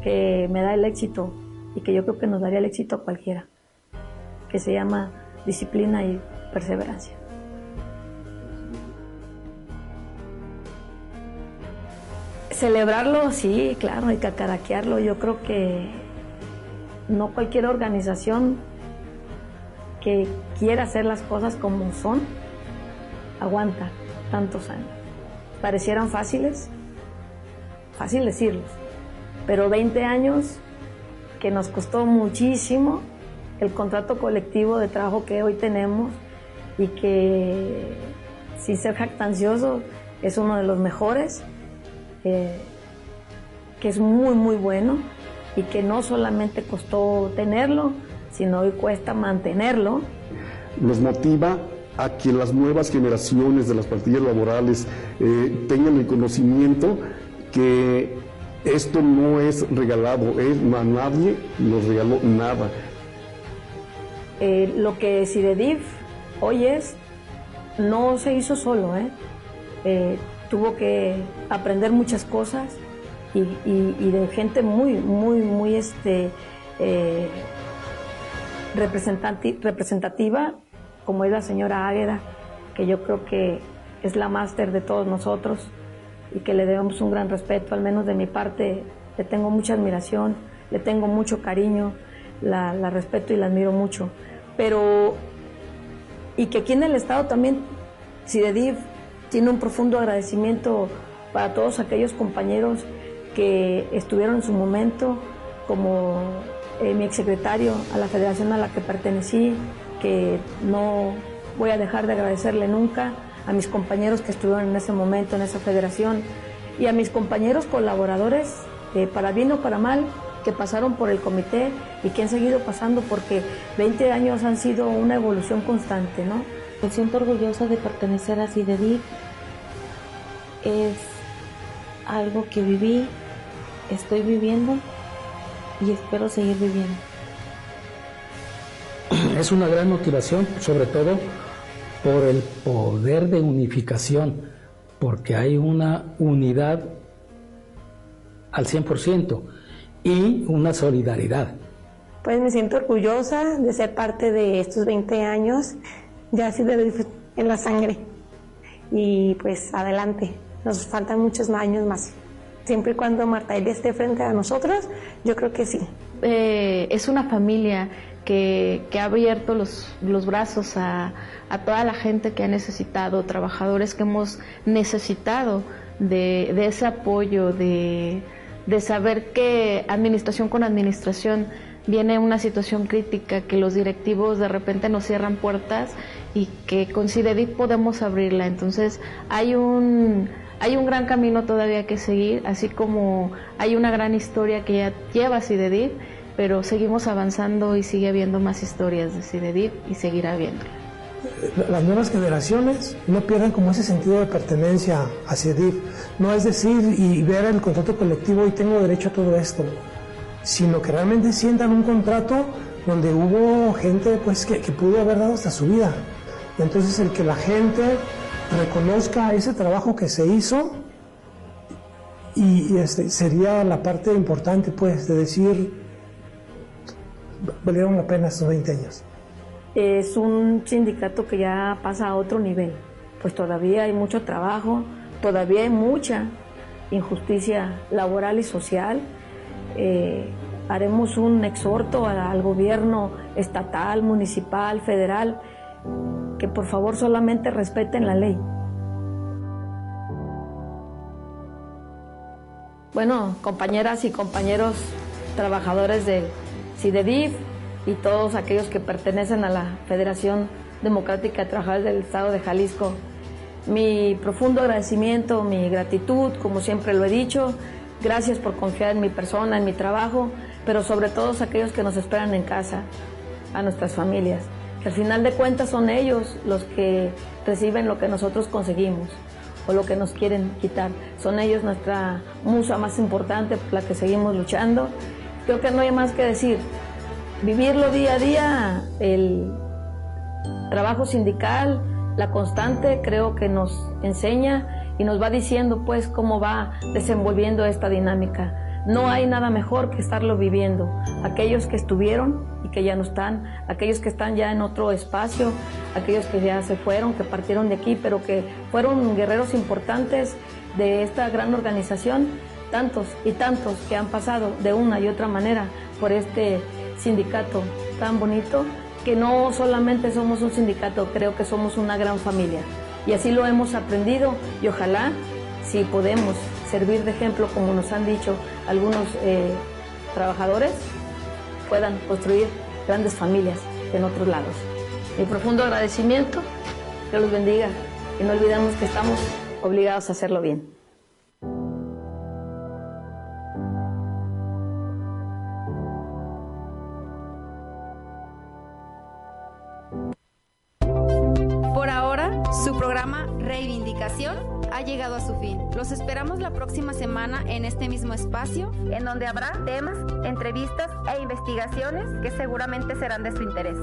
que me da el éxito y que yo creo que nos daría el éxito a cualquiera, que se llama disciplina y perseverancia. Celebrarlo, sí, claro, hay que caraquearlo. Yo creo que no cualquier organización que quiera hacer las cosas como son, aguanta tantos años. Parecieran fáciles, fácil decirlos, pero 20 años que nos costó muchísimo el contrato colectivo de trabajo que hoy tenemos y que, sin ser jactancioso, es uno de los mejores, eh, que es muy, muy bueno y que no solamente costó tenerlo, sino hoy cuesta mantenerlo. Nos motiva a que las nuevas generaciones de las plantillas laborales eh, tengan el conocimiento que esto no es regalado, es, a nadie nos regaló nada. Eh, lo que Cidedif hoy es, no se hizo solo, ¿eh? ¿eh? tuvo que aprender muchas cosas y, de gente muy, muy, muy este, eh, representativa, como es la señora Águeda, que yo creo que es la máster de todos nosotros y que le debemos un gran respeto, al menos de mi parte le tengo mucha admiración, le tengo mucho cariño, la, respeto y la admiro mucho. Pero, y que aquí en el Estado también, CIDEDIF tiene un profundo agradecimiento para todos aquellos compañeros que estuvieron en su momento, como eh, mi exsecretario a la federación a la que pertenecí, que no voy a dejar de agradecerle nunca, a mis compañeros que estuvieron en ese momento en esa federación y a mis compañeros colaboradores, eh, para bien o para mal, que pasaron por el comité y que han seguido pasando porque 20 años han sido una evolución constante, ¿no? Me siento orgullosa de pertenecer a CIDEDIC. Es algo que viví, estoy viviendo y espero seguir viviendo. Es una gran motivación, sobre todo por el poder de unificación, porque hay una unidad al 100% y una solidaridad. Pues me siento orgullosa de ser parte de estos 20 años, ya así de en la sangre. Y pues adelante, nos faltan muchos años más. Siempre y cuando Marta Elia esté frente a nosotros, yo creo que sí. Eh, es una familia que, ha abierto los, los brazos a, a, toda la gente que ha necesitado, trabajadores que hemos necesitado de, de ese apoyo, de, de saber que administración con administración viene una situación crítica, que los directivos de repente nos cierran puertas y que con CIDEDIP podemos abrirla. Entonces hay un, hay un gran camino todavía que seguir, así como hay una gran historia que ya lleva CIDEDIP, pero seguimos avanzando y sigue habiendo más historias de CIDEDIP y seguirá habiendo. Las nuevas generaciones no pierdan como ese sentido de pertenencia a CIDEDIP. No es decir y ver el contrato colectivo y tengo derecho a todo esto sino que realmente sientan un contrato donde hubo gente pues que, pudo haber dado hasta su vida. Entonces el que la gente reconozca ese trabajo que se hizo y, y este, sería la parte importante pues de decir valieron la pena estos 20 años. Es un sindicato que ya pasa a otro nivel, pues todavía hay mucho trabajo, todavía hay mucha injusticia laboral y social. Eh, haremos un exhorto al gobierno estatal, municipal, federal, que por favor solamente respeten la ley. Bueno, compañeras y compañeros trabajadores de CIDEDIF y todos aquellos que pertenecen a la Federación Democrática de Trabajadores del Estado de Jalisco, mi profundo agradecimiento, mi gratitud, como siempre lo he dicho, gracias por confiar en mi persona, en mi trabajo, pero sobre todo aquellos que nos esperan en casa, a nuestras familias, que al final de cuentas son ellos los que reciben lo que nosotros conseguimos o lo que nos quieren quitar. Son ellos nuestra musa más importante por la que seguimos luchando. Creo que no hay más que decir. Vivirlo día a día, el trabajo sindical, la constante, creo que nos enseña y nos va diciendo pues cómo va desenvolviendo esta dinámica. No hay nada mejor que estarlo viviendo. Aquellos que estuvieron y que ya no están, aquellos que están ya en otro espacio, aquellos que ya se fueron, que partieron de aquí, pero que fueron guerreros importantes de esta gran organización, tantos y tantos que han pasado de una y otra manera por este sindicato tan bonito, que no solamente somos un sindicato, creo que somos una gran familia. Y así lo hemos aprendido y ojalá, si podemos servir de ejemplo, como nos han dicho algunos eh, trabajadores, puedan construir grandes familias en otros lados. Mi profundo agradecimiento, que los bendiga y no olvidemos que estamos obligados a hacerlo bien. Llegado a su fin. Los esperamos la próxima semana en este mismo espacio, en donde habrá temas, entrevistas e investigaciones que seguramente serán de su interés.